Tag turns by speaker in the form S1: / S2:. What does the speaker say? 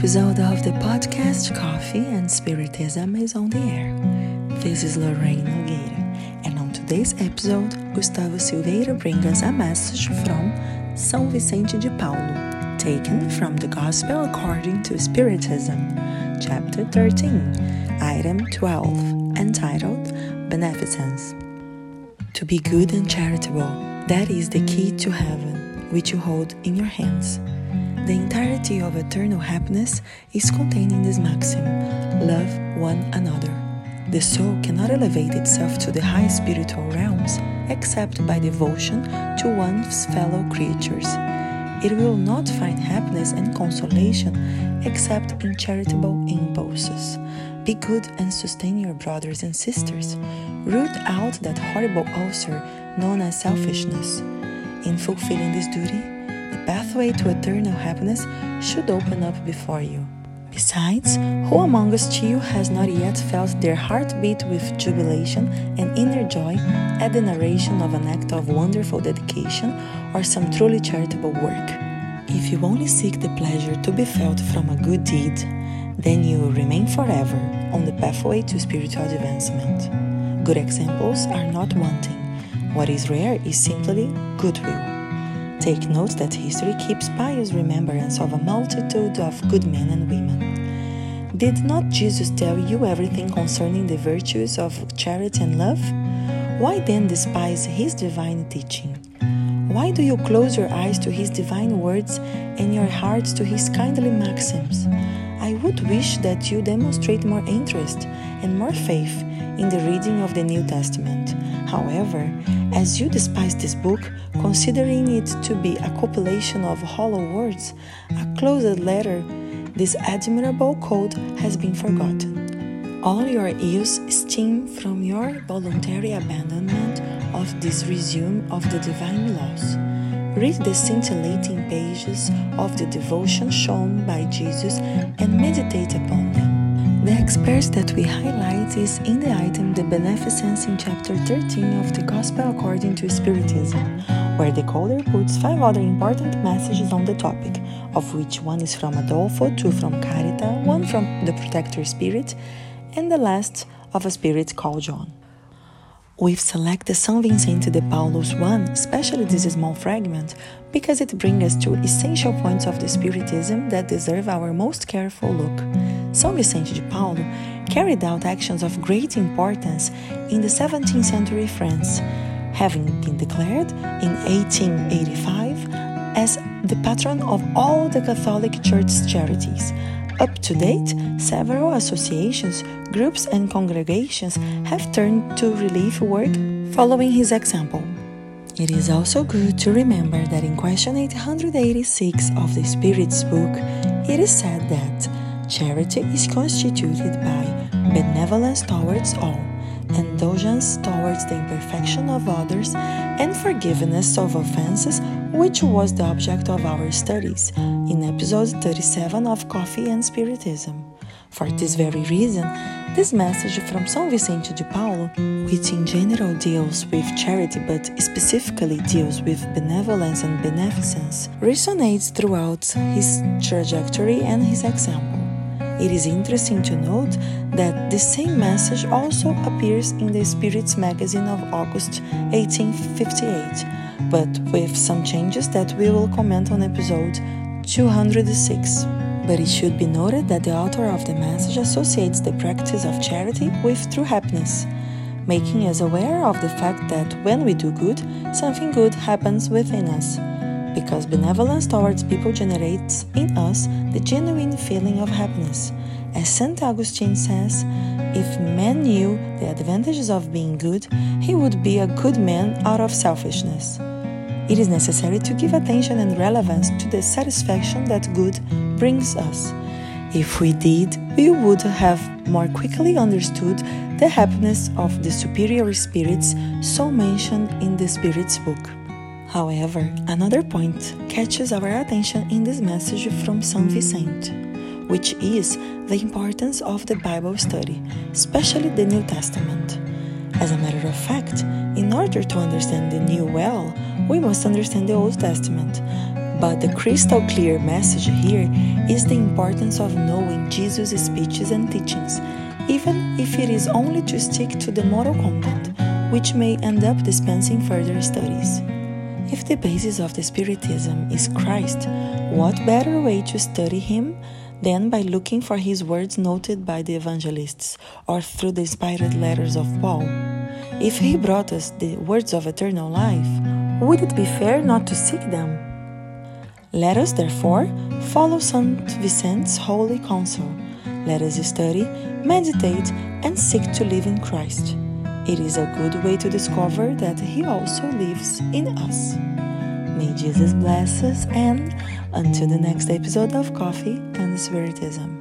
S1: Episode of the podcast Coffee and Spiritism is on the air. This is Lorraine Nogueira, and on today's episode, Gustavo Silveira brings us a message from São Vicente de Paulo, taken from the Gospel according to Spiritism, chapter 13, item 12, entitled Beneficence. To be good and charitable, that is the key to heaven, which you hold in your hands. The entirety of eternal happiness is contained in this maxim love one another. The soul cannot elevate itself to the high spiritual realms except by devotion to one's fellow creatures. It will not find happiness and consolation except in charitable impulses. Be good and sustain your brothers and sisters. Root out that horrible ulcer known as selfishness. In fulfilling this duty, pathway to eternal happiness should open up before you. Besides, who among us you has not yet felt their heart beat with jubilation and inner joy at the narration of an act of wonderful dedication or some truly charitable work? If you only seek the pleasure to be felt from a good deed, then you will remain forever on the pathway to spiritual advancement. Good examples are not wanting. What is rare is simply goodwill. Take note that history keeps pious remembrance of a multitude of good men and women. Did not Jesus tell you everything concerning the virtues of charity and love? Why then despise his divine teaching? Why do you close your eyes to his divine words and your hearts to his kindly maxims? I would wish that you demonstrate more interest and more faith in the reading of the New Testament. However, as you despise this book, considering it to be a compilation of hollow words, a closed letter, this admirable code has been forgotten. All your ills stem from your voluntary abandonment of this resume of the divine laws. Read the scintillating pages of the devotion shown by Jesus and meditate upon them. The experts that we highlight is in the item The Beneficence in chapter 13 of the Gospel according to Spiritism, where the coder puts five other important messages on the topic, of which one is from Adolfo, two from Carita, one from the Protector Spirit, and the last of a spirit called John. We've selected São Vicente de Paulo's one, especially this small fragment, because it brings us to essential points of the Spiritism that deserve our most careful look. São Vicente de Paulo carried out actions of great importance in the 17th century France, having been declared in 1885 as the patron of all the Catholic Church's charities. Up to date, several associations, groups, and congregations have turned to relief work following his example. It is also good to remember that in question 886 of the Spirit's book, it is said that charity is constituted by benevolence towards all, indulgence towards the imperfection of others, and forgiveness of offenses, which was the object of our studies in episode 37 of Coffee and Spiritism. For this very reason, this message from São Vicente de Paulo, which in general deals with charity but specifically deals with benevolence and beneficence, resonates throughout his trajectory and his example. It is interesting to note that the same message also appears in the Spirits magazine of August 1858, but with some changes that we will comment on episode 206. But it should be noted that the author of the message associates the practice of charity with true happiness, making us aware of the fact that when we do good, something good happens within us. Because benevolence towards people generates in us the genuine feeling of happiness. As St. Augustine says, if man knew the advantages of being good, he would be a good man out of selfishness. It is necessary to give attention and relevance to the satisfaction that good brings us. If we did, we would have more quickly understood the happiness of the superior spirits so mentioned in the Spirit's book. However, another point catches our attention in this message from São Vicente, which is the importance of the Bible study, especially the New Testament. As a matter of fact, in order to understand the New well, we must understand the Old Testament. But the crystal clear message here is the importance of knowing Jesus' speeches and teachings, even if it is only to stick to the moral content, which may end up dispensing further studies. If the basis of the Spiritism is Christ, what better way to study Him than by looking for His words noted by the evangelists or through the inspired letters of Paul? If He brought us the words of eternal life, would it be fair not to seek them? Let us, therefore, follow Saint Vincent's holy counsel. Let us study, meditate, and seek to live in Christ. It is a good way to discover that He also lives in us. May Jesus bless us, and until the next episode of Coffee and Spiritism.